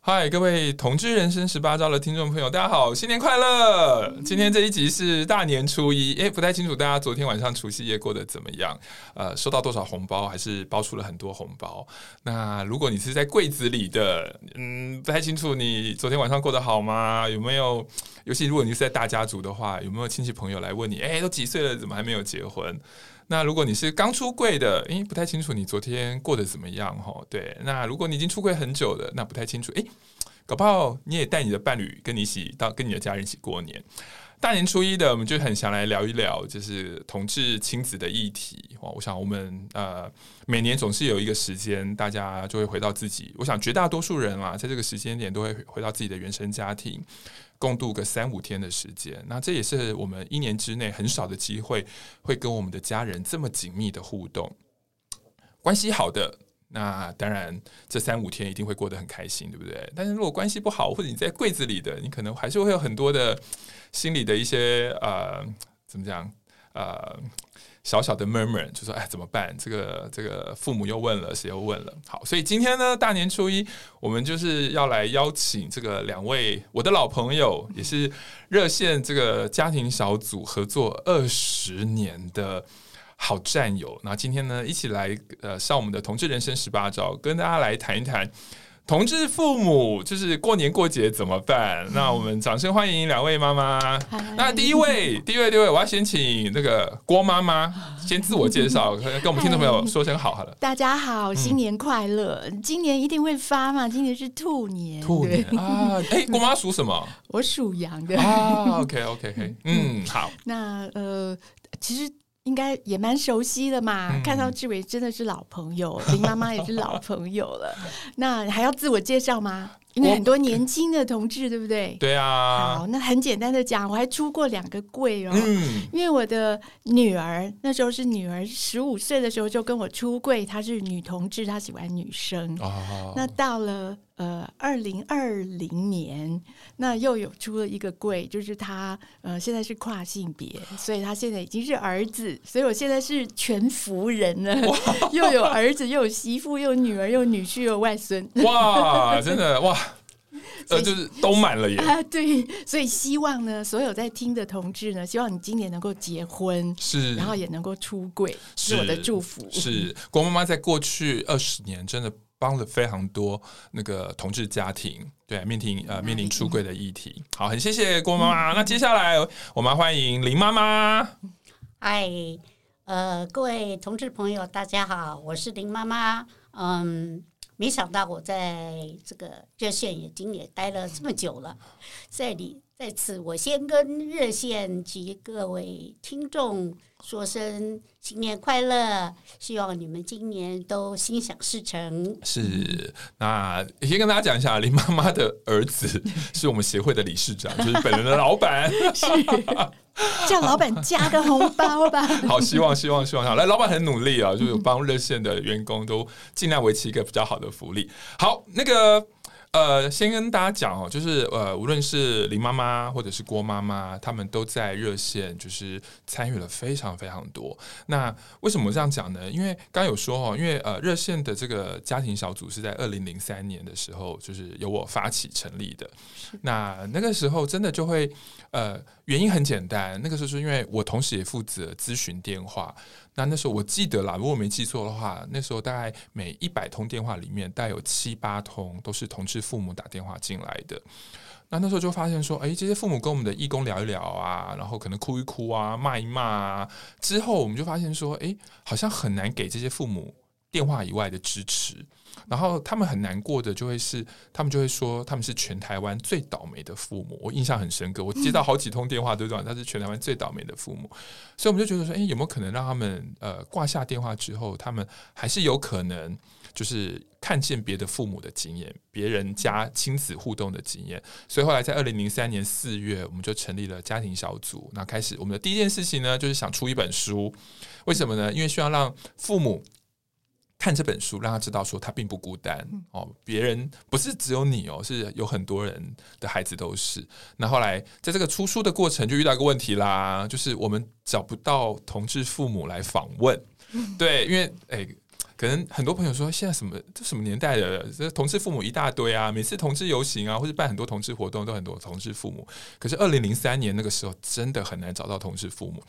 嗨，各位同居人生十八招的听众朋友，大家好，新年快乐！今天这一集是大年初一，诶，不太清楚大家昨天晚上除夕夜过得怎么样？呃，收到多少红包，还是包出了很多红包？那如果你是在柜子里的，嗯，不太清楚你昨天晚上过得好吗？有没有？尤其如果你是在大家族的话，有没有亲戚朋友来问你？诶，都几岁了，怎么还没有结婚？那如果你是刚出柜的，诶，不太清楚你昨天过得怎么样哈？对，那如果你已经出柜很久了，那不太清楚，诶，搞不好你也带你的伴侣跟你一起到跟你的家人一起过年。大年初一的，我们就很想来聊一聊，就是同志亲子的议题。哇我想我们呃每年总是有一个时间，大家就会回到自己。我想绝大多数人啊，在这个时间点都会回到自己的原生家庭。共度个三五天的时间，那这也是我们一年之内很少的机会，会跟我们的家人这么紧密的互动。关系好的，那当然这三五天一定会过得很开心，对不对？但是如果关系不好，或者你在柜子里的，你可能还是会有很多的心里的一些呃，怎么讲呃。小小的 murmur 就说：“哎，怎么办？这个这个父母又问了，谁又问了？好，所以今天呢，大年初一，我们就是要来邀请这个两位我的老朋友，也是热线这个家庭小组合作二十年的好战友。那今天呢，一起来呃上我们的同志人生十八招，跟大家来谈一谈。”同志父母就是过年过节怎么办？那我们掌声欢迎两位妈妈。那第一位，第一位，第一位，我要先请那个郭妈妈先自我介绍，跟我们听众朋友说声好好了。大家好，新年快乐！嗯、今年一定会发嘛？今年是兔年，兔年啊！哎、欸，郭妈属什么？我属羊的啊。OK，OK，OK，、okay, okay, 嗯，好。那呃，其实。应该也蛮熟悉的嘛，嗯、看到志伟真的是老朋友，林妈妈也是老朋友了。那还要自我介绍吗？因为很多年轻的同志，对不对？对啊。好，那很简单的讲，我还出过两个柜哦。嗯。因为我的女儿那时候是女儿十五岁的时候就跟我出柜，她是女同志，她喜欢女生。哦。那到了。呃，二零二零年，那又有出了一个柜，就是她呃现在是跨性别，所以她现在已经是儿子，所以我现在是全福人了，又有儿子，又有媳妇，又有女儿，又有女婿，又有外孙，哇，真的哇，呃，就是都满了耶 啊！对，所以希望呢，所有在听的同志呢，希望你今年能够结婚，是，然后也能够出柜，是我的祝福。是郭妈妈在过去二十年真的。帮了非常多那个同志家庭，对面临呃面临出柜的议题。好，很谢谢郭妈妈。那接下来我们欢迎林妈妈。嗨，呃，各位同志朋友，大家好，我是林妈妈。嗯，没想到我在这个热线也经也待了这么久了，在里在此，我先跟热线及各位听众。说声新年快乐，希望你们今年都心想事成。是，那先跟大家讲一下，林妈妈的儿子是我们协会的理事长，就是本人的老板。是，叫老板加个红包吧。好，希望希望希望好，来，老板很努力啊，就是帮热线的员工都尽量维持一个比较好的福利。好，那个。呃，先跟大家讲哦，就是呃，无论是林妈妈或者是郭妈妈，他们都在热线，就是参与了非常非常多。那为什么这样讲呢？因为刚刚有说哦，因为呃，热线的这个家庭小组是在二零零三年的时候，就是由我发起成立的。那那个时候真的就会呃，原因很简单，那个时候是因为我同时也负责咨询电话。那那时候我记得啦，如果我没记错的话，那时候大概每一百通电话里面，大概有七八通都是同志父母打电话进来的。那那时候就发现说，哎，这些父母跟我们的义工聊一聊啊，然后可能哭一哭啊，骂一骂啊，之后我们就发现说，哎，好像很难给这些父母电话以外的支持。然后他们很难过的就会是，他们就会说他们是全台湾最倒霉的父母。我印象很深刻，我接到好几通电话都讲他是全台湾最倒霉的父母。所以我们就觉得说，哎，有没有可能让他们呃挂下电话之后，他们还是有可能就是看见别的父母的经验，别人家亲子互动的经验。所以后来在二零零三年四月，我们就成立了家庭小组。那开始我们的第一件事情呢，就是想出一本书。为什么呢？因为需要让父母。看这本书，让他知道说他并不孤单哦，别人不是只有你哦，是有很多人的孩子都是。那后来在这个出书的过程，就遇到一个问题啦，就是我们找不到同志父母来访问。对，因为诶，可能很多朋友说，现在什么这什么年代的，这同志父母一大堆啊，每次同志游行啊，或者办很多同志活动，都很多同志父母。可是二零零三年那个时候，真的很难找到同志父母。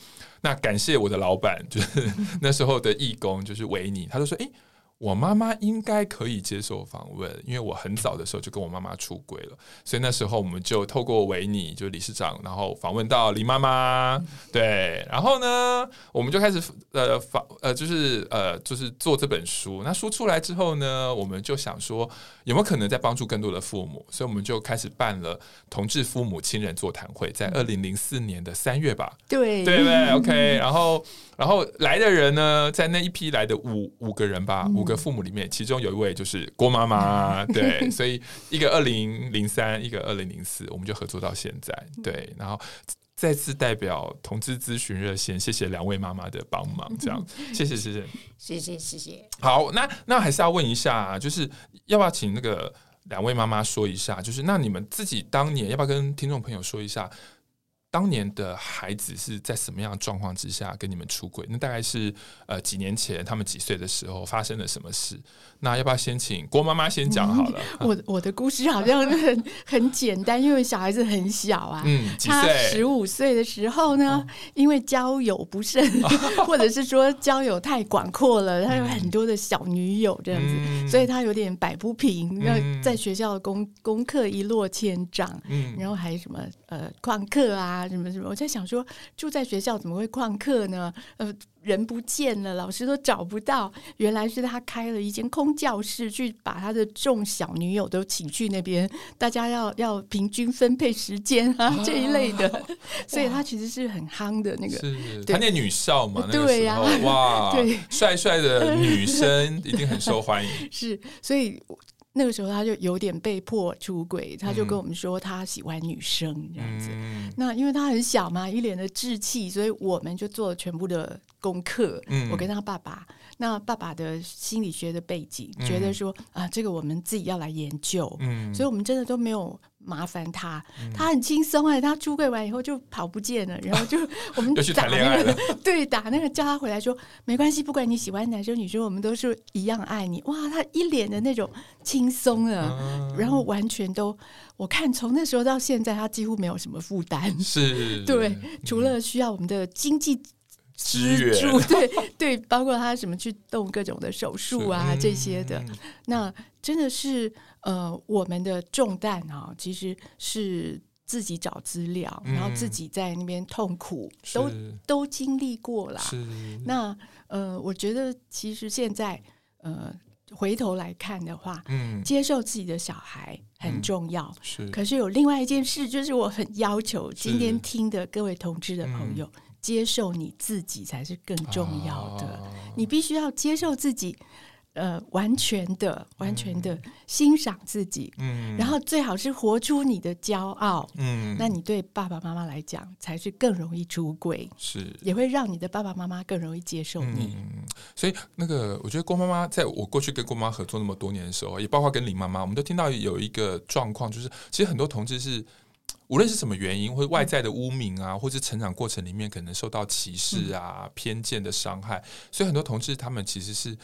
那感谢我的老板，就是 那时候的义工，就是维尼，他就说：“诶，我妈妈应该可以接受访问，因为我很早的时候就跟我妈妈出轨了，所以那时候我们就透过维尼，就是理事长，然后访问到林妈妈，对，然后呢，我们就开始呃访呃，就是呃，就是做这本书。那书出来之后呢，我们就想说有没有可能在帮助更多的父母，所以我们就开始办了同志父母亲人座谈会，在二零零四年的三月吧，对，对不对？OK，然后。然后来的人呢，在那一批来的五五个人吧，五个父母里面，其中有一位就是郭妈妈，对，所以一个二零零三，一个二零零四，我们就合作到现在，对，然后。再次代表同志咨询热线，谢谢两位妈妈的帮忙，这样谢谢谢谢谢谢谢谢。好，那那还是要问一下，就是要不要请那个两位妈妈说一下，就是那你们自己当年要不要跟听众朋友说一下，当年的孩子是在什么样的状况之下跟你们出轨？那大概是呃几年前，他们几岁的时候发生了什么事？那要不要先请郭妈妈先讲好了？嗯、我我的故事好像很很简单，因为小孩子很小啊。嗯，几岁？他十五岁的时候呢，因为交友不慎，或者是说交友太广阔了，他有很多的小女友这样子，嗯、所以他有点摆不平。那、嗯、在学校的功功课一落千丈，嗯，然后还什么呃旷课啊。啊，什么什么？我在想说，住在学校怎么会旷课呢？呃，人不见了，老师都找不到。原来是他开了一间空教室，去把他的众小女友都请去那边，大家要要平均分配时间啊，啊这一类的。所以他其实是很夯的那个，是他念女校嘛？对呀，哇，对，帅帅的女生 一定很受欢迎。是，所以。那个时候他就有点被迫出轨，他就跟我们说他喜欢女生这样子。嗯、那因为他很小嘛，一脸的稚气，所以我们就做了全部的功课。嗯、我跟他爸爸，那爸爸的心理学的背景，嗯、觉得说啊，这个我们自己要来研究。嗯、所以我们真的都没有。麻烦他，他很轻松哎，他出柜完以后就跑不见了，然后就 我们打那个 对打那个叫他回来说没关系，不管你喜欢男生女生，我们都是一样爱你。哇，他一脸的那种轻松啊，嗯、然后完全都我看从那时候到现在，他几乎没有什么负担，是。对，嗯、除了需要我们的经济支柱，对对，包括他什么去动各种的手术啊这些的，那真的是。呃，我们的重担啊，其实是自己找资料，嗯、然后自己在那边痛苦，都都经历过了。是那呃，我觉得其实现在呃，回头来看的话，嗯，接受自己的小孩很重要。嗯、是，可是有另外一件事，就是我很要求今天听的各位同志的朋友，嗯、接受你自己才是更重要的。啊、你必须要接受自己。呃，完全的、完全的欣赏自己，嗯，然后最好是活出你的骄傲，嗯，那你对爸爸妈妈来讲才是更容易出轨，是。也会让你的爸爸妈妈更容易接受你。嗯，所以那个，我觉得郭妈妈在我过去跟郭妈合作那么多年的时候，也包括跟林妈妈，我们都听到有一个状况，就是其实很多同志是无论是什么原因，或者外在的污名啊，或是成长过程里面可能受到歧视啊、嗯、偏见的伤害，所以很多同志他们其实是。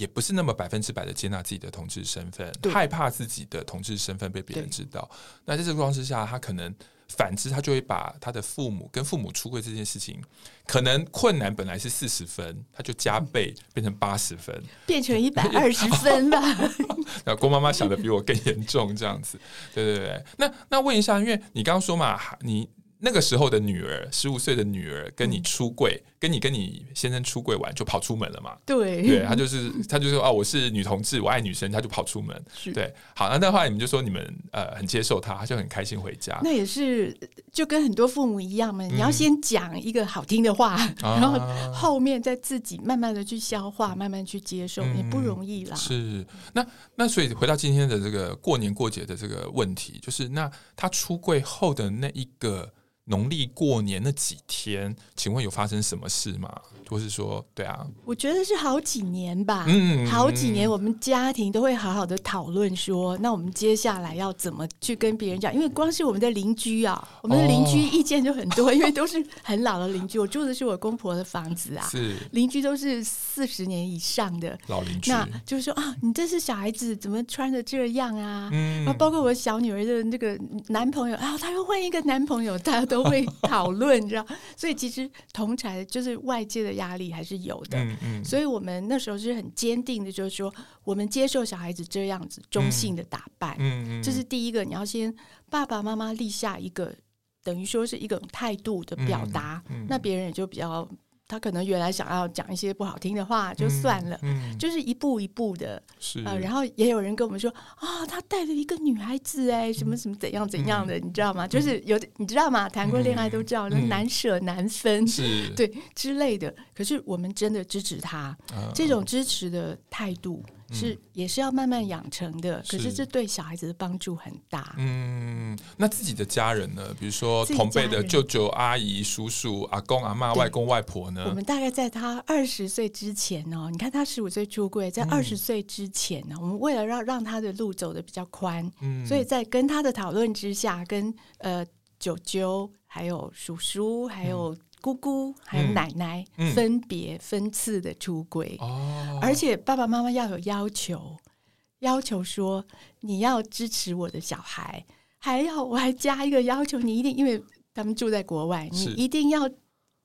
也不是那么百分之百的接纳自己的同志身份，害怕自己的同志身份被别人知道。那在这个状况之下，他可能反之，他就会把他的父母跟父母出柜这件事情，可能困难本来是四十分，他就加倍变成八十分，变成一百二十分吧。那郭妈妈想的比我更严重，这样子。对对对，那那问一下，因为你刚刚说嘛，你。那个时候的女儿，十五岁的女儿跟你出柜，嗯、跟你跟你先生出柜完就跑出门了嘛？对，对，他就是他就说啊，我是女同志，我爱女生，他就跑出门。对，好，那的话你们就说你们呃很接受他，他就很开心回家。那也是就跟很多父母一样嘛，你要先讲一个好听的话，嗯、然后后面再自己慢慢的去消化，慢慢去接受，也、嗯、不容易啦。是，那那所以回到今天的这个过年过节的这个问题，就是那他出柜后的那一个。农历过年那几天，请问有发生什么事吗？或是说，对啊，我觉得是好几年吧。嗯，好几年，我们家庭都会好好的讨论说，那我们接下来要怎么去跟别人讲？因为光是我们的邻居啊，我们的邻居意见就很多，哦、因为都是很老的邻居。我住的是我公婆的房子啊，是邻居都是四十年以上的老邻居。那就是说啊，你这是小孩子怎么穿的这样啊？嗯，然后包括我小女儿的那个男朋友啊，她又换一个男朋友，大家都。都会 讨论，你知道，所以其实同才就是外界的压力还是有的。嗯嗯，所以我们那时候是很坚定的，就是说我们接受小孩子这样子中性的打扮。嗯嗯，这是第一个，你要先爸爸妈妈立下一个等于说是一种态度的表达，那别人也就比较。他可能原来想要讲一些不好听的话，就算了，嗯嗯、就是一步一步的，是呃，然后也有人跟我们说啊，他带了一个女孩子哎，什么什么怎样怎样的，嗯、你知道吗？就是有你知道吗？谈过恋爱都知道，嗯、难舍难分，是 对之类的。可是我们真的支持他，嗯、这种支持的态度。是，也是要慢慢养成的。可是这对小孩子的帮助很大。嗯，那自己的家人呢？比如说同辈的舅舅、阿姨、叔叔、阿公、阿妈、外公、外婆呢？我们大概在他二十岁之前哦，你看他十五岁出柜，在二十岁之前呢，我们为了让让他的路走得比较宽，嗯，所以在跟他的讨论之下，跟呃舅舅、还有叔叔、还有。姑姑还有奶奶分别分次的出轨，而且爸爸妈妈要有要求，要求说你要支持我的小孩，还要我还加一个要求，你一定因为他们住在国外，你一定要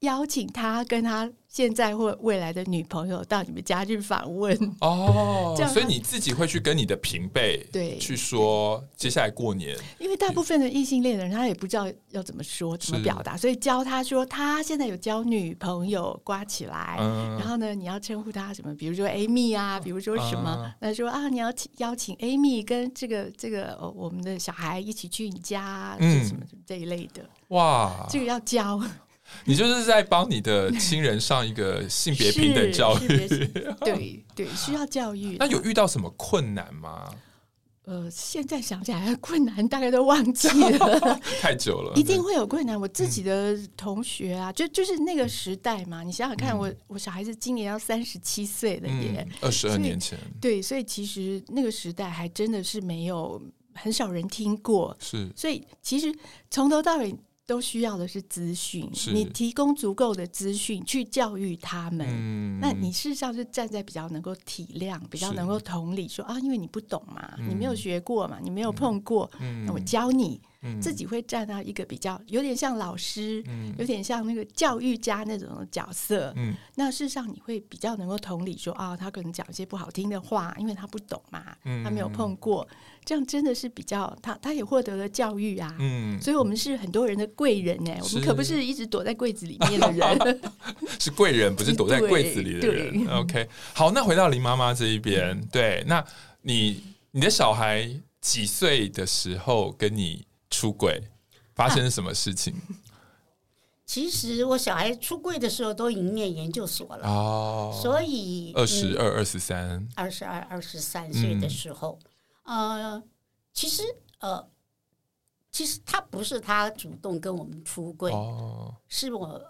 邀请他跟他。现在或未来的女朋友到你们家去访问。哦，所以你自己会去跟你的平辈对。去说接下来过年，因为大部分的异性恋的人他也不知道要怎么说怎么表达，所以教他说他现在有交女朋友刮起来，然后呢你要称呼他什么，比如说 Amy 啊，比如说什么，那说啊你要邀请 Amy 跟这个这个我们的小孩一起去你家，什么什么这一类的，哇，这个要教。你就是在帮你的亲人上一个性别平等教育，对对，需要教育。那有遇到什么困难吗？呃，现在想起来困难大概都忘记 了，太久了，一定会有困难。我自己的同学啊，就就是那个时代嘛，你想想看，我我小孩子今年要三十七岁了耶，二十二年前，对，所以其实那个时代还真的是没有很少人听过，是，所以其实从头到尾。都需要的是资讯，你提供足够的资讯去教育他们。嗯、那你事实上是站在比较能够体谅、比较能够同理说，说啊，因为你不懂嘛，嗯、你没有学过嘛，你没有碰过，嗯、那我教你。自己会站到一个比较有点像老师，嗯、有点像那个教育家那种角色。嗯、那事实上你会比较能够同理说啊、哦，他可能讲一些不好听的话，因为他不懂嘛，嗯、他没有碰过，这样真的是比较他他也获得了教育啊。嗯、所以我们是很多人的贵人呢，是我们可不是一直躲在柜子里面的人，是贵人，不是躲在柜子里的人。OK，好，那回到林妈妈这一边，嗯、对，那你你的小孩几岁的时候跟你？出柜发生什么事情？啊、其实我小孩出柜的时候都已经念研究所了哦，所以二十二、二十三、二十二、二十三岁的时候，嗯、呃，其实呃，其实他不是他主动跟我们出柜，哦、是我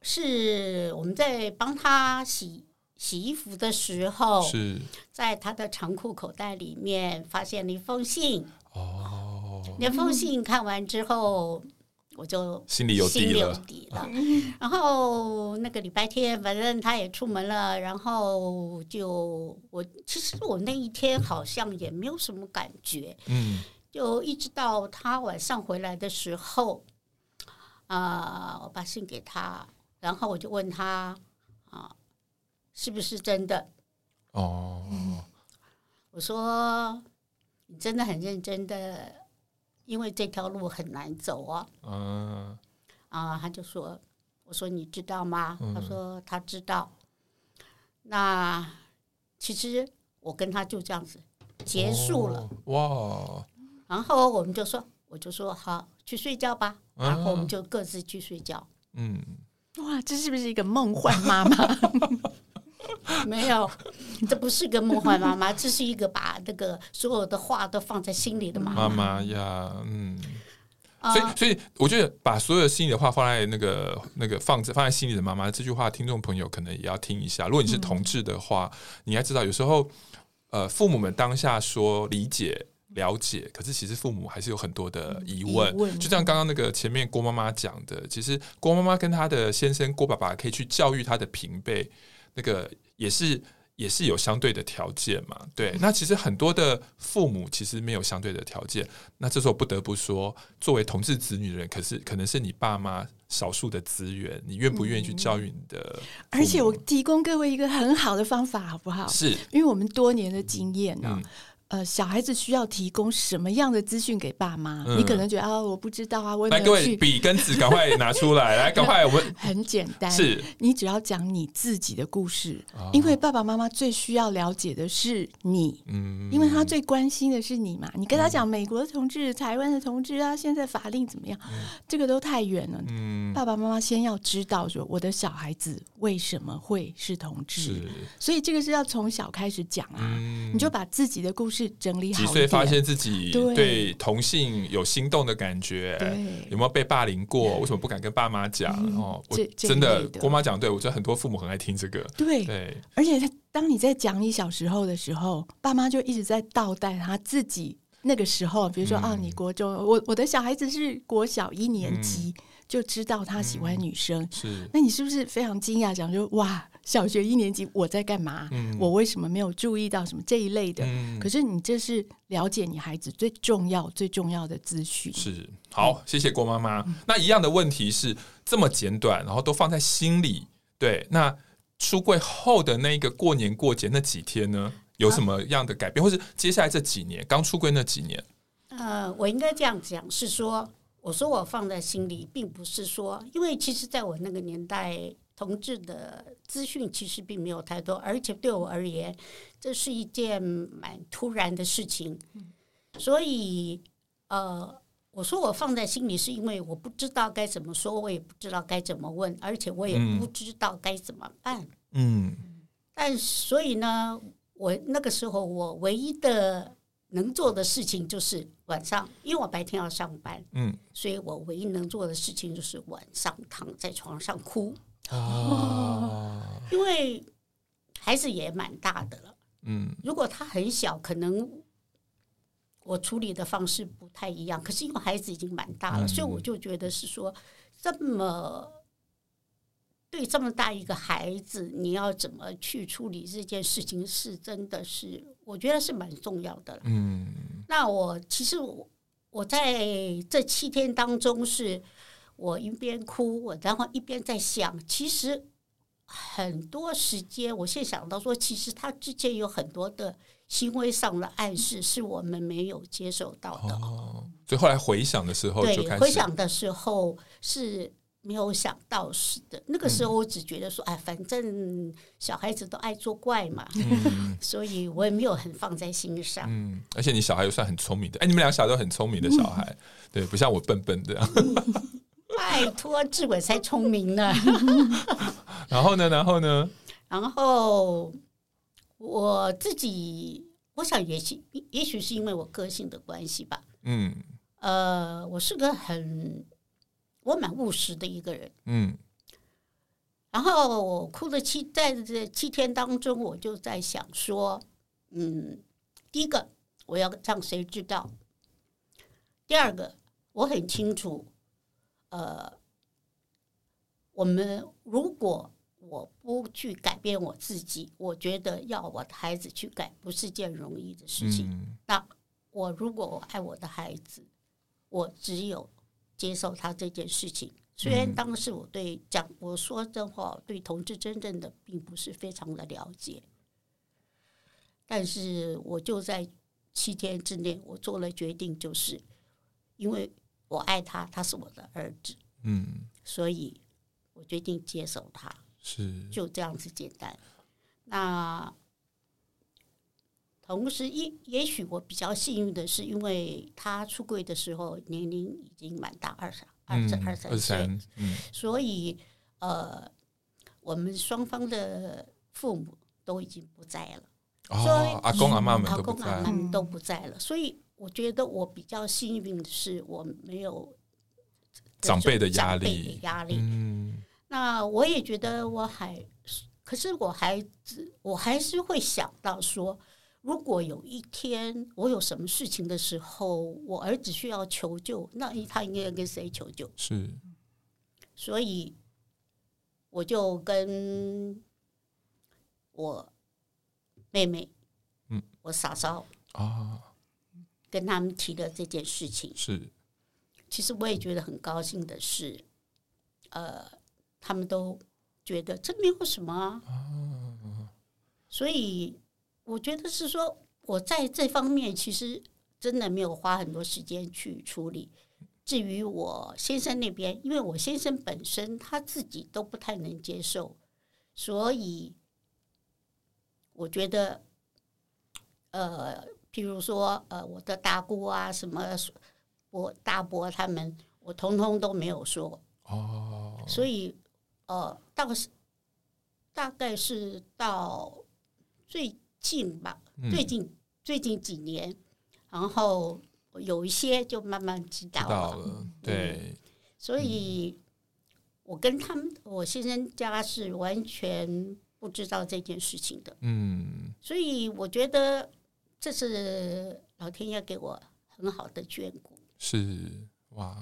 是我们在帮他洗洗衣服的时候，是。在他的长裤口袋里面发现了一封信。哦。那封信看完之后，我就心里有底了。底了。然后那个礼拜天，反正他也出门了，然后就我其实我那一天好像也没有什么感觉，嗯，就一直到他晚上回来的时候，啊、呃，我把信给他，然后我就问他啊，是不是真的？哦、嗯，我说你真的很认真的。因为这条路很难走啊！嗯，啊，他就说：“我说你知道吗？”他说：“他知道。”那其实我跟他就这样子结束了。哇！然后我们就说：“我就说好，去睡觉吧。啊”然后我们就各自去睡觉。嗯，哇，这是不是一个梦幻妈妈？没有，这不是个梦幻妈妈，这是一个把那个所有的话都放在心里的妈妈。妈妈呀，嗯。所以，所以我觉得把所有心里的话放在那个那个放在放在心里的妈妈这句话，听众朋友可能也要听一下。如果你是同志的话，嗯、你该知道，有时候呃，父母们当下说理解了解，可是其实父母还是有很多的疑问。疑问就像刚刚那个前面郭妈妈讲的，其实郭妈妈跟她的先生郭爸爸可以去教育他的平辈，那个也是。也是有相对的条件嘛，对。那其实很多的父母其实没有相对的条件，那这时候不得不说，作为同志子女的人，可是可能是你爸妈少数的资源，你愿不愿意去教育你的、嗯？而且我提供各位一个很好的方法，好不好？是，因为我们多年的经验呢、啊。嗯呃，小孩子需要提供什么样的资讯给爸妈？嗯、你可能觉得啊，我不知道啊，我来各位笔跟纸，赶快拿出来，来，赶快我们很简单，是你只要讲你自己的故事，哦、因为爸爸妈妈最需要了解的是你，嗯，因为他最关心的是你嘛。你跟他讲美国的同志、嗯、台湾的同志啊，现在法令怎么样？嗯、这个都太远了。嗯，爸爸妈妈先要知道说，我的小孩子为什么会是同志，所以这个是要从小开始讲啊，嗯、你就把自己的故事。整理好几岁发现自己对同性有心动的感觉？有没有被霸凌过？为什么不敢跟爸妈讲？嗯、哦，我真的郭妈讲对，我觉得很多父母很爱听这个。对对，而且他当你在讲你小时候的时候，爸妈就一直在倒带他自己那个时候，比如说、嗯、啊，你国中，我我的小孩子是国小一年级、嗯、就知道他喜欢女生，嗯、是，那你是不是非常惊讶？讲就哇。小学一年级，我在干嘛？嗯、我为什么没有注意到什么这一类的？嗯、可是你这是了解你孩子最重要、最重要的资讯。是好，谢谢郭妈妈。嗯、那一样的问题是这么简短，然后都放在心里。对，那出柜后的那个过年过节那几天呢，有什么样的改变？啊、或是接下来这几年刚出柜那几年？呃，我应该这样讲，是说，我说我放在心里，并不是说，因为其实在我那个年代。同志的资讯其实并没有太多，而且对我而言，这是一件蛮突然的事情。所以，呃，我说我放在心里，是因为我不知道该怎么说，我也不知道该怎么问，而且我也不知道该怎么办。嗯，但所以呢，我那个时候我唯一的能做的事情就是晚上，因为我白天要上班，嗯，所以我唯一能做的事情就是晚上躺在床上哭。哦，因为孩子也蛮大的了，嗯，如果他很小，可能我处理的方式不太一样。可是因为孩子已经蛮大了，嗯、所以我就觉得是说，这么对这么大一个孩子，你要怎么去处理这件事情，是真的是我觉得是蛮重要的。嗯，那我其实我我在这七天当中是。我一边哭，我然后一边在想，其实很多时间，我现在想到说，其实他之间有很多的行为上的暗示，是我们没有接受到的。哦，所以后来回想的时候，对，回想的时候是没有想到是的。那个时候我只觉得说，哎，反正小孩子都爱作怪嘛，嗯、所以我也没有很放在心上。嗯，而且你小孩又算很聪明的，哎，你们两个小孩都很聪明的小孩，嗯、对，不像我笨笨的。拜托，志伟才聪明呢。然后呢？然后呢？然后我自己，我想也许，也许是因为我个性的关系吧。嗯。呃，我是个很，我蛮务实的一个人。嗯。然后我哭了七，在这七天当中，我就在想说，嗯，第一个我要让谁知道？第二个，我很清楚。呃，我们如果我不去改变我自己，我觉得要我的孩子去改不是件容易的事情。嗯、那我如果我爱我的孩子，我只有接受他这件事情。虽然当时我对讲我说真话，对同志真正的并不是非常的了解，但是我就在七天之内，我做了决定，就是因为。我爱他，他是我的儿子，嗯，所以我决定接受他，是。就这样子简单。那同时，也也许我比较幸运的是，因为他出柜的时候年龄已经蛮大，二十二十二三岁，嗯，所以呃，我们双方的父母都已经不在了，哦、所以阿公阿妈们阿公阿妈们都不在了，所以我觉得我比较幸运的是，我没有长辈的压力，压力，嗯，那我也觉得我还，可是我还我还是会想到说。如果有一天我有什么事情的时候，我儿子需要求救，那他应该要跟谁求救？是，所以我就跟我妹妹，嗯，我嫂嫂啊，跟他们提了这件事情。是，其实我也觉得很高兴的是，呃，他们都觉得这没有什么啊，所以。我觉得是说，我在这方面其实真的没有花很多时间去处理。至于我先生那边，因为我先生本身他自己都不太能接受，所以我觉得，呃，譬如说，呃，我的大姑啊，什么我大伯他们，我通通都没有说。哦，所以，呃，到是大概是到最。近吧，最近、嗯、最近几年，然后有一些就慢慢知道了，道了对、嗯，所以我跟他们，我先生家是完全不知道这件事情的，嗯，所以我觉得这是老天爷给我很好的眷顾，是哇，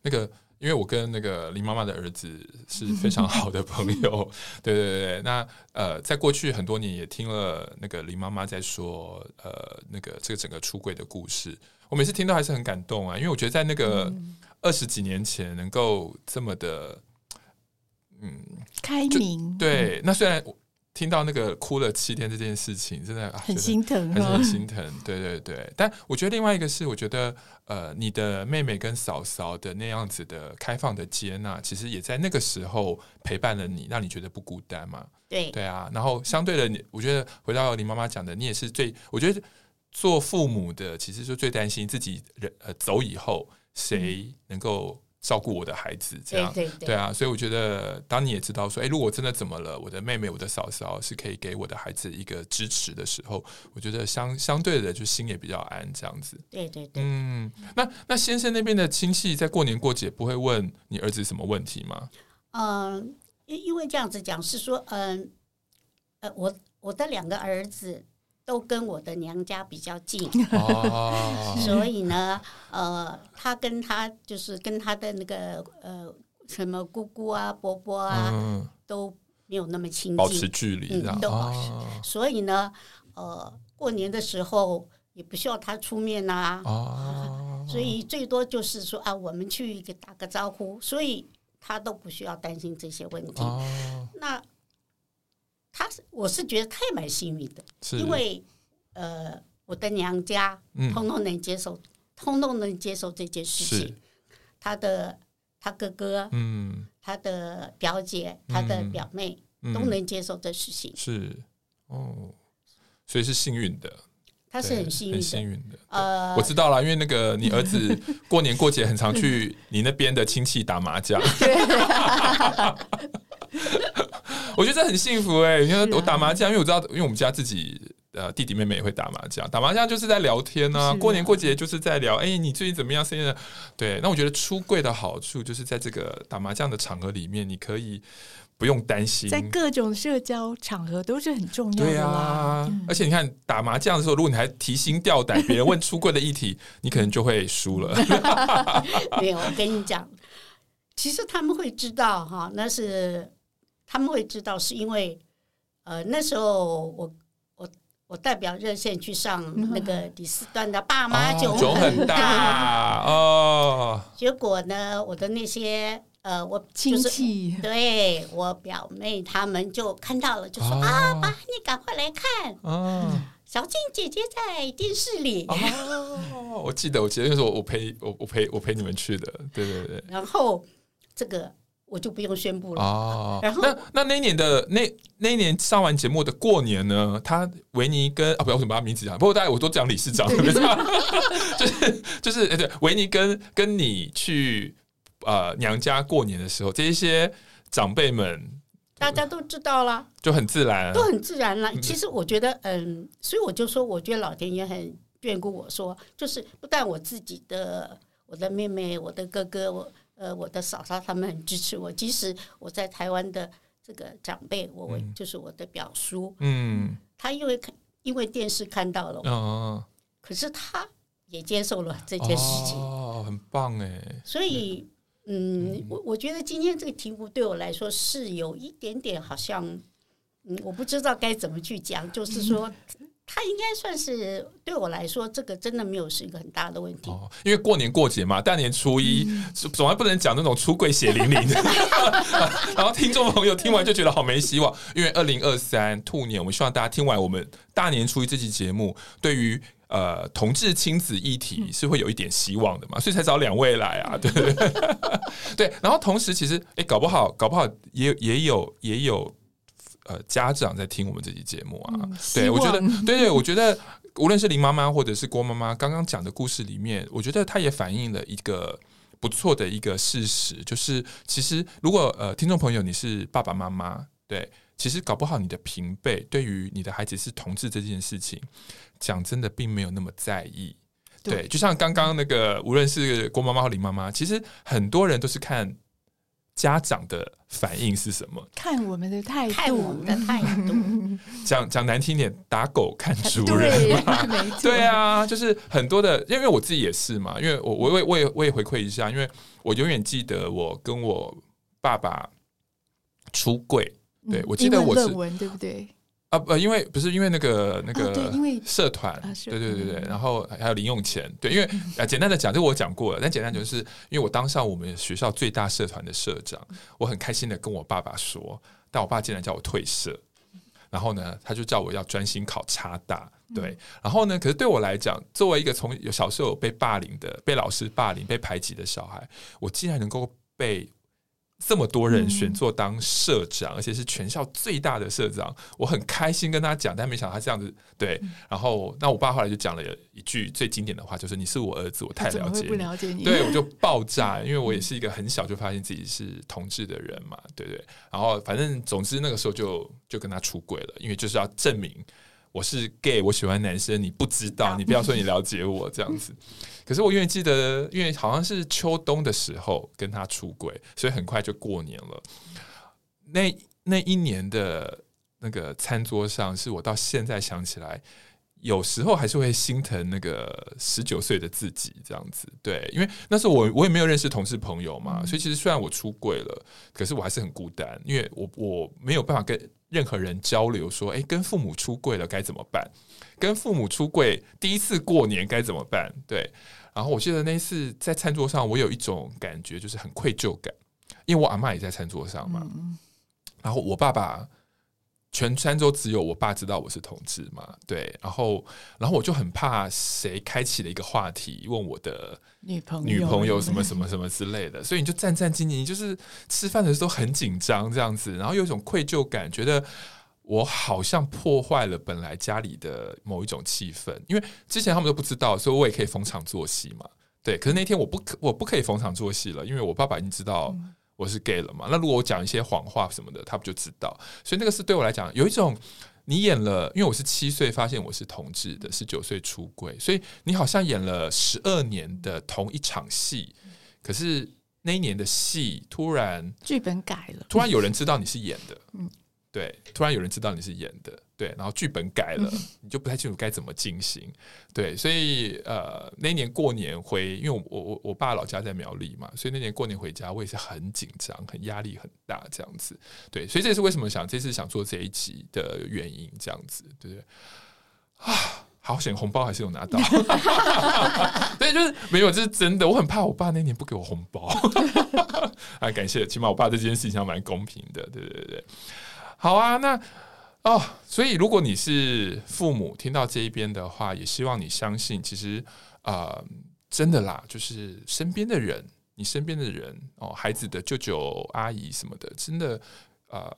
那个。因为我跟那个林妈妈的儿子是非常好的朋友，对对对。那呃，在过去很多年也听了那个林妈妈在说呃那个这个整个出柜的故事，我每次听到还是很感动啊。因为我觉得在那个二十几年前能够这么的嗯开明，对。那虽然。听到那个哭了七天这件事情，真的很心疼，还是很心疼。对对对，但我觉得另外一个是，我觉得呃，你的妹妹跟嫂嫂的那样子的开放的接纳，其实也在那个时候陪伴了你，让你觉得不孤单嘛。对对啊，然后相对的，你我觉得回到林妈妈讲的，你也是最，我觉得做父母的其实就最担心自己人呃走以后，谁能够。照顾我的孩子，这样对啊，所以我觉得，当你也知道说，哎，如果真的怎么了，我的妹妹、我的嫂嫂是可以给我的孩子一个支持的时候，我觉得相相对的，就心也比较安，这样子。对对对，嗯，那那先生那边的亲戚在过年过节不会问你儿子什么问题吗？嗯，因因为这样子讲是说，嗯，呃，我我的两个儿子。都跟我的娘家比较近，哦、所以呢，呃，他跟他就是跟他的那个呃什么姑姑啊、伯伯啊、嗯、都没有那么亲近，保持距离，嗯，都保持。哦、所以呢，呃，过年的时候也不需要他出面呐、啊，哦、所以最多就是说啊，我们去给打个招呼，所以他都不需要担心这些问题。哦、那。他是，我是觉得他也蛮幸运的，因为呃，我的娘家通通能接受，嗯、通通能接受这件事情。他的他哥哥，嗯，他的表姐，嗯、他的表妹、嗯、都能接受这事情。是哦，所以是幸运的。他是很幸运，很幸运的。呃，我知道了，因为那个你儿子过年过节很常去你那边的亲戚打麻将。我觉得这很幸福哎、欸！你看我打麻将，因为我知道，因为我们家自己呃弟弟妹妹也会打麻将，打麻将就是在聊天啊。过年过节就是在聊，哎、欸，你最近怎么样？现在对，那我觉得出柜的好处就是在这个打麻将的场合里面，你可以不用担心，在各种社交场合都是很重要的。对啊，嗯、而且你看打麻将的时候，如果你还提心吊胆，别人问出柜的议题，你可能就会输了。没有，我跟你讲，其实他们会知道哈，那是。他们会知道，是因为，呃，那时候我我我代表热线去上那个第四段的爸妈囧很大哦。结果呢，我的那些呃，我亲戚对我表妹他们就看到了，就说啊，爸，你赶快来看，小静姐姐在电视里。哦，我记得，我记得那时候我陪我我陪我陪你们去的，对对对。然后这个。我就不用宣布了。哦，然后那那那一年的那那一年上完节目的过年呢，他维尼跟啊，不要什么名字讲，不过大家我都讲理事长？就是就是哎，对，维尼跟跟你去呃娘家过年的时候，这一些长辈们大家都知道了，就很自然，都很自然了。其实我觉得，嗯，所以我就说，我觉得老天爷很眷顾我说，就是不但我自己的，我的妹妹，我的哥哥，我。呃，我的嫂嫂他们很支持我，即使我在台湾的这个长辈，我就是我的表叔，嗯，他因为看因为电视看到了，哦，可是他也接受了这件事情，哦，很棒哎，所以，嗯，我我觉得今天这个题目对我来说是有一点点好像，嗯，我不知道该怎么去讲，就是说。他应该算是对我来说，这个真的没有是一个很大的问题。哦，因为过年过节嘛，大年初一，总还不能讲那种出柜血淋淋的。然后听众朋友听完就觉得好没希望，因为二零二三兔年，我们希望大家听完我们大年初一这期节目，对于呃同志亲子议题是会有一点希望的嘛，所以才找两位来啊，对对 对。然后同时，其实哎，搞不好搞不好也也有也有。呃，家长在听我们这期节目啊，嗯、对我觉得，对对，我觉得无论是林妈妈或者是郭妈妈刚刚讲的故事里面，我觉得它也反映了一个不错的一个事实，就是其实如果呃，听众朋友你是爸爸妈妈，对，其实搞不好你的平辈对于你的孩子是同志这件事情，讲真的并没有那么在意，对，对。就像刚刚那个无论是郭妈妈或林妈妈，其实很多人都是看。家长的反应是什么？看我们的态度，看我们的态度。讲讲难听点，打狗看主人嘛。对，对啊，就是很多的，因为我自己也是嘛。因为我我也我也我也回馈一下，因为我永远记得我跟我爸爸出柜。对，我记得我是对不对？啊不，因为不是因为那个那个社团，对对对对，然后还有零用钱，对，因为 啊简单的讲，这我讲过了，但简单就是因为我当上我们学校最大社团的社长，我很开心的跟我爸爸说，但我爸竟然叫我退社，然后呢，他就叫我要专心考差大，对，然后呢，可是对我来讲，作为一个从小时候被霸凌的、被老师霸凌、被排挤的小孩，我竟然能够被。这么多人选做当社长，嗯、而且是全校最大的社长，我很开心跟他讲，但没想到他这样子对。嗯、然后，那我爸后来就讲了一句最经典的话，就是“你是我儿子，我太了解你。”不了解你，对，我就爆炸，因为我也是一个很小就发现自己是同志的人嘛，对对。然后，反正总之那个时候就就跟他出轨了，因为就是要证明。我是 gay，我喜欢男生，你不知道，你不要说你了解我这样子。可是我永远记得，因为好像是秋冬的时候跟他出轨，所以很快就过年了。那那一年的那个餐桌上，是我到现在想起来，有时候还是会心疼那个十九岁的自己这样子。对，因为那时候我我也没有认识同事朋友嘛，所以其实虽然我出轨了，可是我还是很孤单，因为我我没有办法跟。任何人交流说：“诶，跟父母出柜了该怎么办？跟父母出柜第一次过年该怎么办？”对。然后我记得那一次在餐桌上，我有一种感觉，就是很愧疚感，因为我阿妈也在餐桌上嘛。嗯、然后我爸爸。全餐桌只有我爸知道我是同志嘛？对，然后，然后我就很怕谁开启了一个话题，问我的女朋友女朋友什么什么什么之类的，所以你就战战兢兢，就是吃饭的时候很紧张这样子，然后有一种愧疚感，觉得我好像破坏了本来家里的某一种气氛，因为之前他们都不知道，所以我也可以逢场作戏嘛。对，可是那天我不可我不可以逢场作戏了，因为我爸爸已经知道。嗯我是 gay 了嘛？那如果我讲一些谎话什么的，他不就知道？所以那个是对我来讲有一种你演了，因为我是七岁发现我是同志的，十九岁出柜，所以你好像演了十二年的同一场戏，可是那一年的戏突然剧本改了，突然有人知道你是演的，嗯，对，突然有人知道你是演的。对，然后剧本改了，你就不太清楚该怎么进行。对，所以呃，那年过年回，因为我我我我爸老家在苗栗嘛，所以那年过年回家，我也是很紧张，很压力很大这样子。对，所以这也是为什么想这次想做这一集的原因，这样子，对不对？啊，好险，红包还是有拿到。对，就是没有，这是真的。我很怕我爸那年不给我红包。啊，感谢，起码我爸这件事情上蛮公平的。对对对，好啊，那。哦，所以如果你是父母，听到这一边的话，也希望你相信，其实啊、真的啦，就是身边的人，你身边的人哦，孩子的舅舅阿姨什么的，真的呃，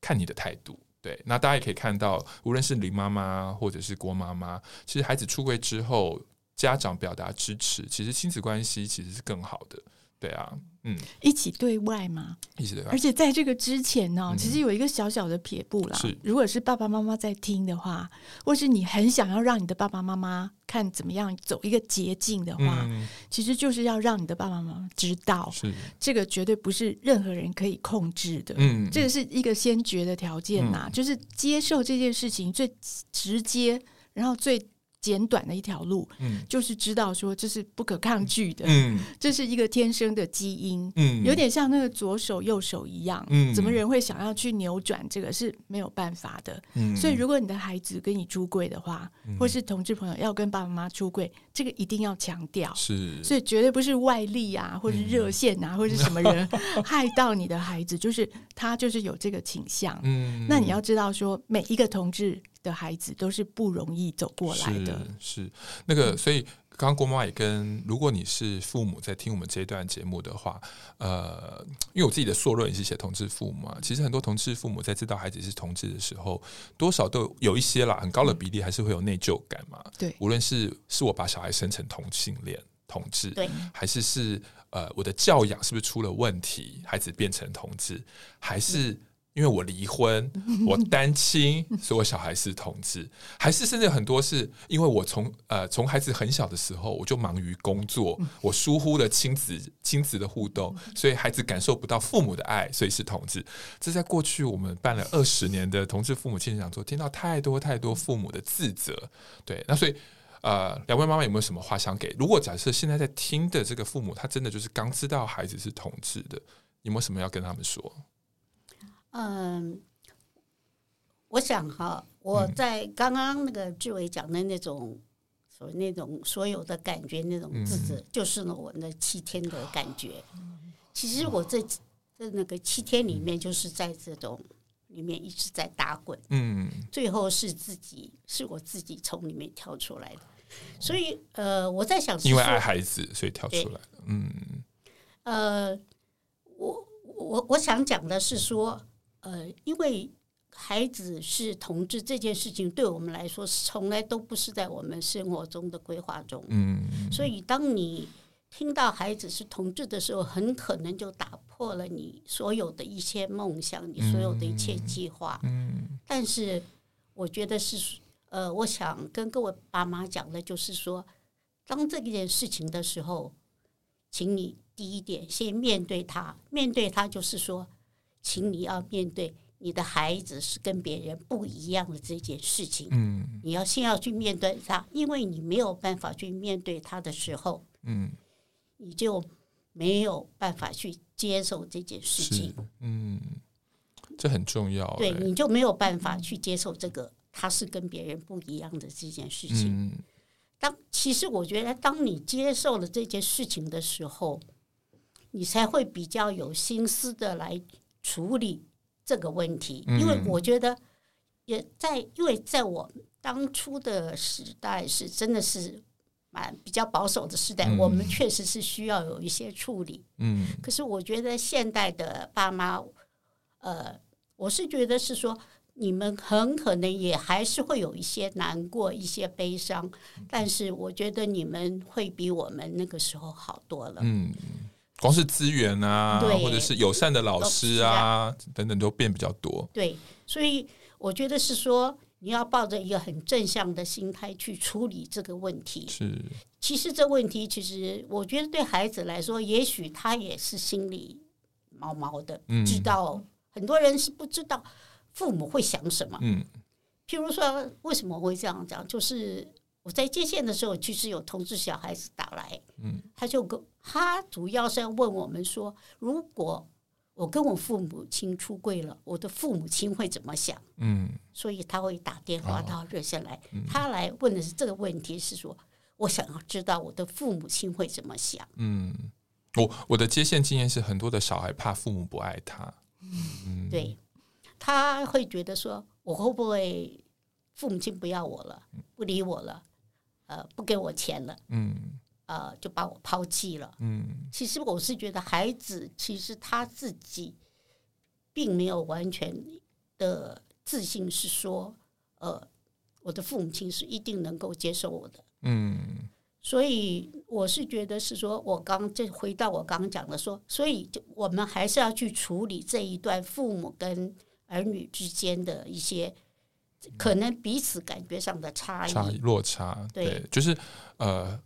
看你的态度。对，那大家也可以看到，无论是林妈妈或者是郭妈妈，其实孩子出柜之后，家长表达支持，其实亲子关系其实是更好的。对啊，嗯，一起对外嘛，一起对外。而且在这个之前呢、其实有一个小小的撇步啦。是，如果是爸爸妈妈在听的话，或是你很想要让你的爸爸妈妈看怎么样走一个捷径的话，嗯、其实就是要让你的爸爸妈妈知道，是这个绝对不是任何人可以控制的。嗯，这个是一个先决的条件呐、啊，嗯、就是接受这件事情最直接，然后最。简短的一条路，嗯，就是知道说这是不可抗拒的，嗯，这是一个天生的基因，嗯，有点像那个左手右手一样，嗯，怎么人会想要去扭转这个是没有办法的，嗯，所以如果你的孩子跟你出柜的话，嗯，或是同志朋友要跟爸爸妈妈出柜，这个一定要强调，是，所以绝对不是外力啊，或是热线啊，嗯，或是什么人害到你的孩子，就是他就是有这个倾向，嗯，那你要知道说每一个同志。的孩子都是不容易走过来的，是，是。那个，所以刚刚郭妈妈也跟，如果你是父母在听我们这一段节目的话，呃，因为我自己的硕论也是写同志父母嘛，其实很多同志父母在知道孩子是同志的时候，多少都有一些啦，很高的比例还是会有内疚感嘛，对，无论是是我把小孩生成同性恋同志，对，还是是呃我的教养是不是出了问题，孩子变成同志，还是。因为我离婚，我单亲，所以我小孩是同志，还是甚至很多是因为我从呃从孩子很小的时候我就忙于工作，我疏忽了亲子亲子的互动，所以孩子感受不到父母的爱，所以是同志。这在过去我们办了二十年的同志父母亲讲座，听到太多太多父母的自责。对，那所以呃，两位妈妈有没有什么话想给？如果假设现在在听的这个父母，他真的就是刚知道孩子是同志的，有没有什么要跟他们说？嗯，我想哈，我在刚刚那个志伟讲的那种，所那种所有的感觉，那种自责，就是呢我那七天的感觉。其实我这在那个七天里面，就是在这种里面一直在打滚。嗯，最后是自己，是我自己从里面跳出来的。所以呃，我在想，因为爱孩子，所以跳出来。嗯，呃，我我我想讲的是说。呃，因为孩子是同志这件事情，对我们来说从来都不是在我们生活中的规划中。嗯，所以当你听到孩子是同志的时候，很可能就打破了你所有的一些梦想，你所有的一切计划。嗯，但是我觉得是，呃，我想跟各位爸妈讲的就是说，当这件事情的时候，请你第一点先面对他，面对他就是说。请你要面对你的孩子是跟别人不一样的这件事情，嗯，你要先要去面对他，因为你没有办法去面对他的时候，嗯，你就没有办法去接受这件事情，嗯，这很重要，对，你就没有办法去接受这个他是跟别人不一样的这件事情。嗯，当其实我觉得，当你接受了这件事情的时候，你才会比较有心思的来。处理这个问题，因为我觉得也在，因为在我当初的时代是真的是蛮比较保守的时代，我们确实是需要有一些处理。嗯，可是我觉得现代的爸妈，呃，我是觉得是说，你们很可能也还是会有一些难过、一些悲伤，但是我觉得你们会比我们那个时候好多了。嗯。光是资源啊，或者是友善的老师啊，啊等等，都变比较多。对，所以我觉得是说，你要抱着一个很正向的心态去处理这个问题。是，其实这问题，其实我觉得对孩子来说，也许他也是心里毛毛的，嗯、知道很多人是不知道父母会想什么。嗯，譬如说，为什么会这样讲？就是。我在接线的时候，其实有同志小孩子打来，嗯，他就跟他主要是要问我们说，如果我跟我父母亲出柜了，我的父母亲会怎么想？嗯，所以他会打电话到热线来，他来问的是这个问题，是说我想要知道我的父母亲会怎么想。嗯，我我的接线经验是，很多的小孩怕父母不爱他，嗯，对，他会觉得说，我会不会父母亲不要我了，不理我了？呃，不给我钱了，嗯，呃，就把我抛弃了。嗯，其实我是觉得孩子其实他自己并没有完全的自信，是说，呃，我的父母亲是一定能够接受我的。嗯。所以我是觉得是说，我刚这回到我刚刚讲的说，所以就我们还是要去处理这一段父母跟儿女之间的一些可能彼此感觉上的差异、落差。对，对，就是呃，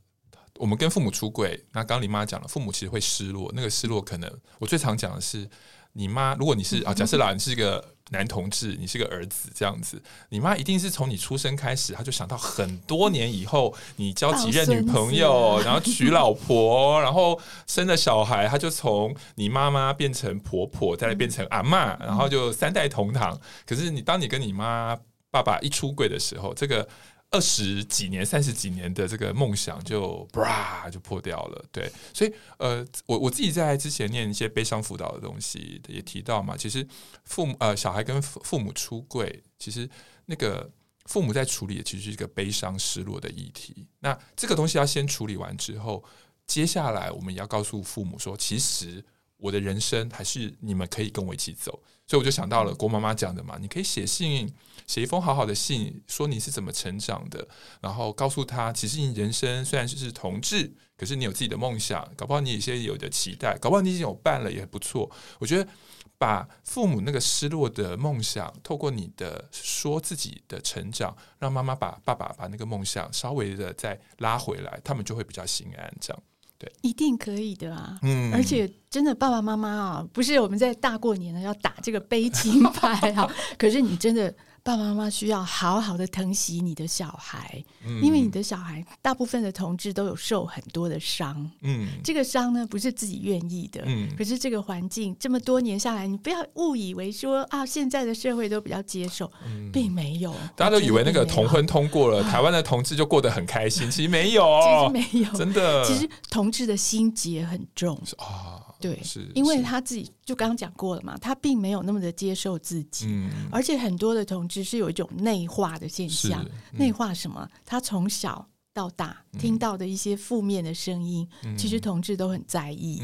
我们跟父母出柜，那刚刚林妈讲了，父母其实会失落，那个失落可能我最常讲的是，你妈，如果你是 啊，假设啦，你是一个。男同志，你是个儿子，这样子，你妈一定是从你出生开始，她就想到很多年以后，你交几任女朋友，然后娶老婆，然后生了小孩，她就从你妈妈变成婆婆，再来变成阿嬷，然后就三代同堂。可是你当你跟你妈爸爸一出柜的时候，这个。二十几年、三十几年的这个梦想就啪就破掉了，对，所以呃，我我自己在之前念一些悲伤辅导的东西，也提到嘛，其实父母呃小孩跟父母出柜，其实那个父母在处理的其实是一个悲伤失落的议题。那这个东西要先处理完之后，接下来我们也要告诉父母说，其实我的人生还是你们可以跟我一起走。所以我就想到了郭妈妈讲的嘛，你可以写信，写一封好好的信，说你是怎么成长的，然后告诉他，其实你人生虽然是同志，可是你有自己的梦想，搞不好你有些有的期待，搞不好你已经有伴了也不错。我觉得把父母那个失落的梦想，透过你的说自己的成长，让妈妈把爸爸把那个梦想稍微的再拉回来，他们就会比较心安。这样。对，一定可以的啊！嗯，而且真的，爸爸妈妈啊，不是我们在大过年的要打这个悲情牌啊，可是你真的。爸爸妈妈需要好好的疼惜你的小孩，嗯，因为你的小孩大部分的同志都有受很多的伤，嗯，这个伤呢不是自己愿意的，嗯，可是这个环境这么多年下来，你不要误以为说啊，现在的社会都比较接受，嗯，并没有，大家都以为那个同婚通过了，台湾的同志就过得很开心，其实没有，其实没有，真的，其实同志的心结很重。啊。对，是因为他自己就刚刚讲过了嘛，他并没有那么的接受自己，嗯，而且很多的同志是有一种内化的现象，内化什么？他从小到大听到的一些负面的声音，其实同志都很在意。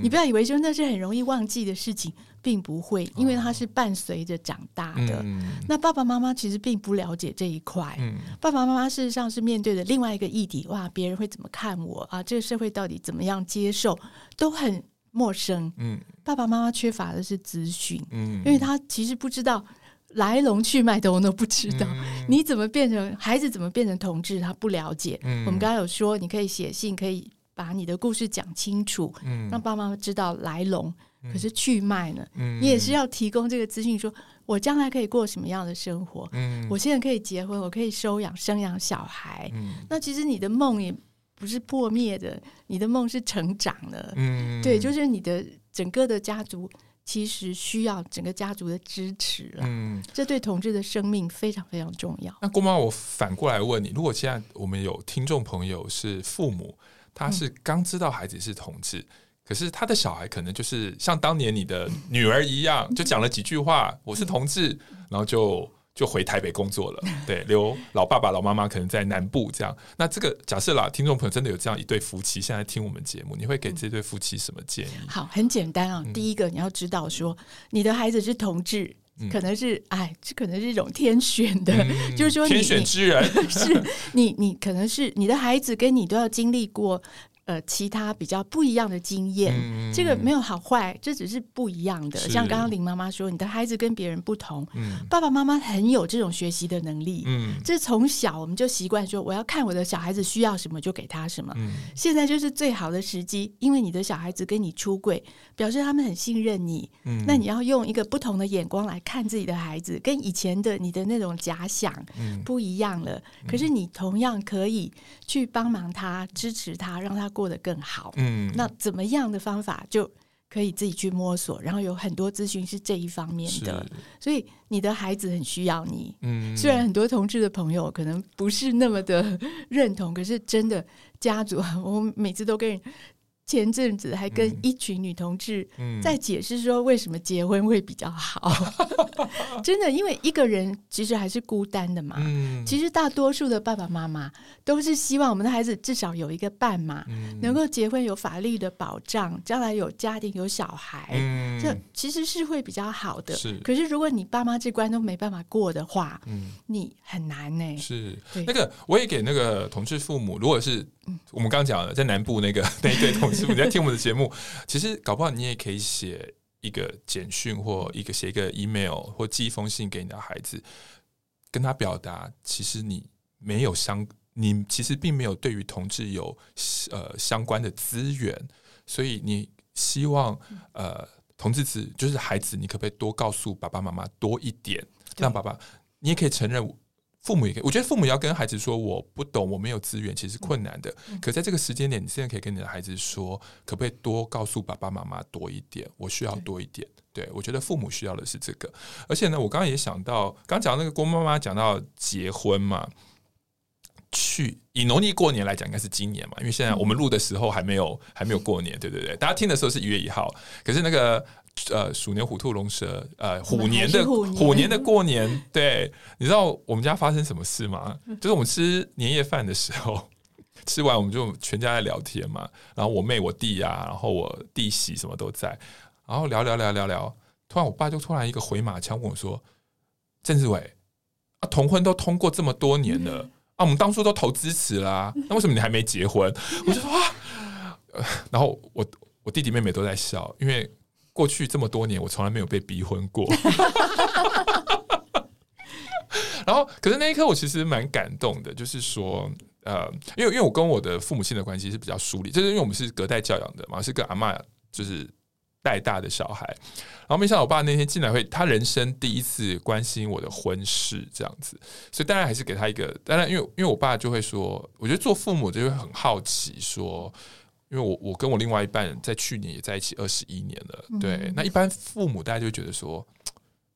你不要以为说那是很容易忘记的事情，并不会，因为他是伴随着长大的。那爸爸妈妈其实并不了解这一块，爸爸妈妈事实上是面对的另外一个议题，哇，别人会怎么看我啊？这个社会到底怎么样接受，都很。陌生，嗯，爸爸妈妈缺乏的是资讯，嗯，因为他其实不知道来龙去脉的，我都不知道。嗯、你怎么变成孩子？怎么变成同志？他不了解。嗯、我们刚刚有说，你可以写信，可以把你的故事讲清楚，嗯，让爸妈妈知道来龙。嗯、可是去脉呢？嗯、你也是要提供这个资讯，说我将来可以过什么样的生活？嗯，我现在可以结婚，我可以收养、生养小孩。嗯，那其实你的梦也。不是破灭的，你的梦是成长的。嗯，对，就是你的整个的家族其实需要整个家族的支持了。嗯，这对同志的生命非常非常重要。那郭妈，我反过来问你：如果现在我们有听众朋友是父母，他是刚知道孩子是同志，嗯、可是他的小孩可能就是像当年你的女儿一样，就讲了几句话：“我是同志”，然后就。就回台北工作了，对，留老爸爸、老妈妈可能在南部这样。那这个假设啦，听众朋友真的有这样一对夫妻，现在听我们节目，你会给这对夫妻什么建议？好，很简单啊。第一个，你要知道说，你的孩子是同志，可能是哎，这可能是一种天选的，就是说天选之人，是你，你可能是你的孩子跟你都要经历过。呃，其他比较不一样的经验，嗯、这个没有好坏，这只是不一样的。像刚刚林妈妈说，你的孩子跟别人不同，嗯、爸爸妈妈很有这种学习的能力。嗯，这从小我们就习惯说，我要看我的小孩子需要什么就给他什么。嗯、现在就是最好的时机，因为你的小孩子跟你出柜，表示他们很信任你。嗯，那你要用一个不同的眼光来看自己的孩子，跟以前的你的那种假想不一样了。嗯、可是你同样可以去帮忙他，支持他，让他。过得更好，嗯，那怎么样的方法就可以自己去摸索，然后有很多咨询是这一方面的，所以你的孩子很需要你，嗯，虽然很多同志的朋友可能不是那么的认同，可是真的家族，我每次都跟人前阵子还跟一群女同志在解释说，为什么结婚会比较好。嗯、真的，因为一个人其实还是孤单的嘛。嗯、其实大多数的爸爸妈妈都是希望我们的孩子至少有一个伴嘛，嗯、能够结婚有法律的保障，将来有家庭有小孩，嗯、这其实是会比较好的。是。可是如果你爸妈这关都没办法过的话，嗯、你很难呢、欸。是，那个我也给那个同志父母，如果是我们刚讲了在南部那个 那一对同志，你在听我们的节目，其实搞不好你也可以写。一个简讯或一个写一个 email 或寄一封信给你的孩子，跟他表达，其实你没有相，你其实并没有对于同志有呃相关的资源，所以你希望呃同志子就是孩子，你可不可以多告诉爸爸妈妈多一点，让爸爸你也可以承认。父母也可以，我觉得父母要跟孩子说我不懂，我没有资源，其实是困难的。嗯、可在这个时间点，你现在可以跟你的孩子说，可不可以多告诉爸爸妈妈多一点？我需要多一点。对，对我觉得父母需要的是这个。而且呢，我刚刚也想到，刚讲那个郭妈妈讲到结婚嘛，去以农历过年来讲，应该是今年嘛，因为现在我们录的时候还没有还没有过年，对对对。大家听的时候是一月一号，可是那个。呃，鼠年虎兔龙蛇，呃，虎年的虎年，的过年，对，你知道我们家发生什么事吗？就是我们吃年夜饭的时候，吃完我们就全家在聊天嘛，然后我妹、我弟呀、啊，然后我弟媳什么都在，然后聊聊聊聊聊，突然我爸就突然一个回马枪问我说：“郑志伟，啊，同婚都通过这么多年了，啊，我们当初都投支持啦，那为什么你还没结婚？” 我就说啊，然后我我弟弟妹妹都在笑，因为。过去这么多年，我从来没有被逼婚过。然后，可是那一刻我其实蛮感动的，就是说，呃，因为因为我跟我的父母亲的关系是比较疏离，就是因为我们是隔代教养的嘛，是跟阿嬷就是带大的小孩。然后没想到我爸那天进来会，他人生第一次关心我的婚事这样子，所以当然还是给他一个，当然因为因为我爸就会说，我觉得做父母就会很好奇说。因为我我跟我另外一半在去年也在一起二十一年了，对，那一般父母大家就觉得说，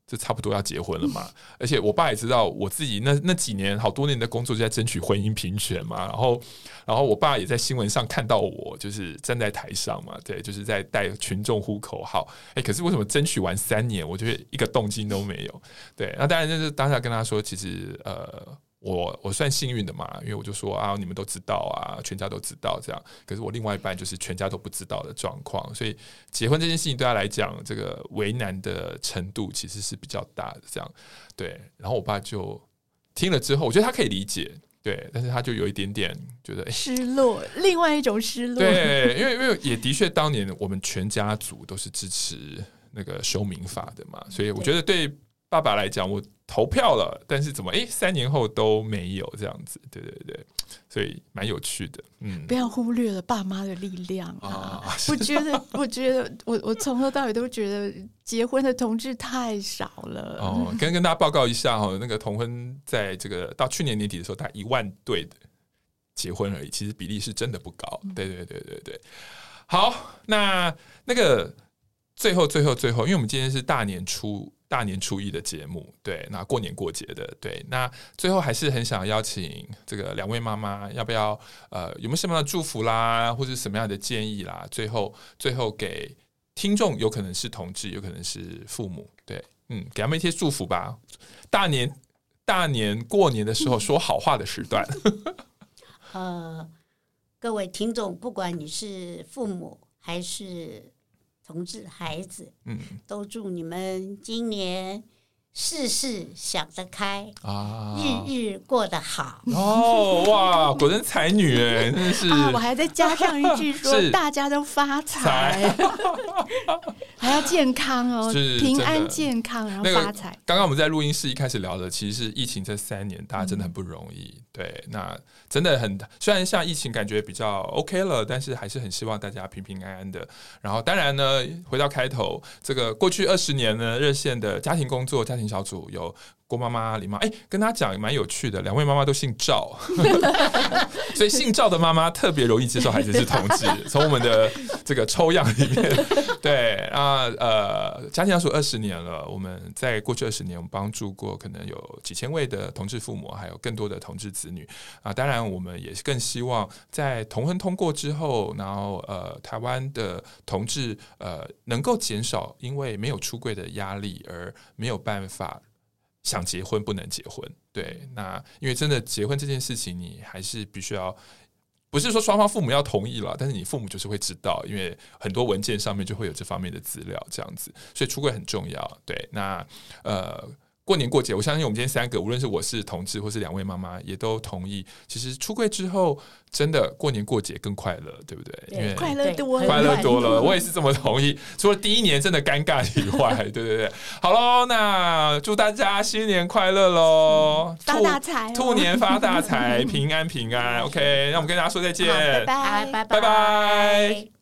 这差不多要结婚了嘛，而且我爸也知道我自己那那几年好多年的工作就在争取婚姻平权嘛，然后然后我爸也在新闻上看到我就是站在台上嘛，对，就是在带群众呼口号，哎，可是为什么争取完三年，我觉得一个动静都没有？对，那当然就是当下跟他说，其实呃。我我算幸运的嘛，因为我就说啊，你们都知道啊，全家都知道这样。可是我另外一半就是全家都不知道的状况，所以结婚这件事情对他来讲，这个为难的程度其实是比较大的。这样对，然后我爸就听了之后，我觉得他可以理解，对，但是他就有一点点觉得失落，另外一种失落。对，因为因为也的确当年我们全家族都是支持那个修民法的嘛，所以我觉得对。爸爸来讲，我投票了，但是怎么诶，三年后都没有这样子，对对对，所以蛮有趣的。嗯，不要忽略了爸妈的力量啊！哦、我觉得，我觉得，我我从头到尾都觉得结婚的同志太少了。哦，跟跟大家报告一下哈，那个同婚在这个到去年年底的时候，大概一万对的结婚而已，其实比例是真的不高。对对对对对，好，那那个最后最后最后，因为我们今天是大年初。大年初一的节目，对，那过年过节的，对，那最后还是很想邀请这个两位妈妈，要不要呃，有没有什么样的祝福啦，或者什么样的建议啦？最后，最后给听众，有可能是同志，有可能是父母，对，嗯，给他们一些祝福吧。大年大年过年的时候说好话的时段，呃，各位听众，不管你是父母还是。同志孩子，嗯，都祝你们今年事事想得开啊，日日过得好哦！哇，果真才女哎，真的是啊！我还再加上一句 说，大家都发财，还要健康哦，是平安健康，然后发财。刚刚我们在录音室一开始聊的，其实是疫情这三年，大家真的很不容易。嗯、对，那真的很，虽然像疫情感觉比较 OK 了，但是还是很希望大家平平安安的。然后，当然呢，回到开头，这个过去二十年呢，热线的家庭工作家庭小组有郭妈妈、李妈，哎，跟大家讲也蛮有趣的，两位妈妈都姓赵，所以姓赵的妈妈特别容易接受孩子是同志。从我们的这个抽样里面，对啊，呃，家庭家属二十年了，我们在过去二十年，我们帮助过可能有几千位的同志父母，还有更多的同志子女啊。当然，我们也是更希望在同婚通过之后，然后呃，台湾的同志呃能够减少因为没有出柜的压力而没有办法。想结婚不能结婚，对，那因为真的结婚这件事情，你还是必须要，不是说双方父母要同意了，但是你父母就是会知道，因为很多文件上面就会有这方面的资料，这样子，所以出柜很重要，对，那呃。过年过节，我相信我们今天三个，无论是我是同志，或是两位妈妈，也都同意。其实出柜之后，真的过年过节更快乐，对不对？对，因为快乐多了，快乐多了。我也是这么同意。除了第一年真的尴尬以外，对对对。好喽，那祝大家新年快乐喽！发大财、哦，兔年发大财，平安平安。OK，那我们跟大家说再见，拜拜拜拜拜。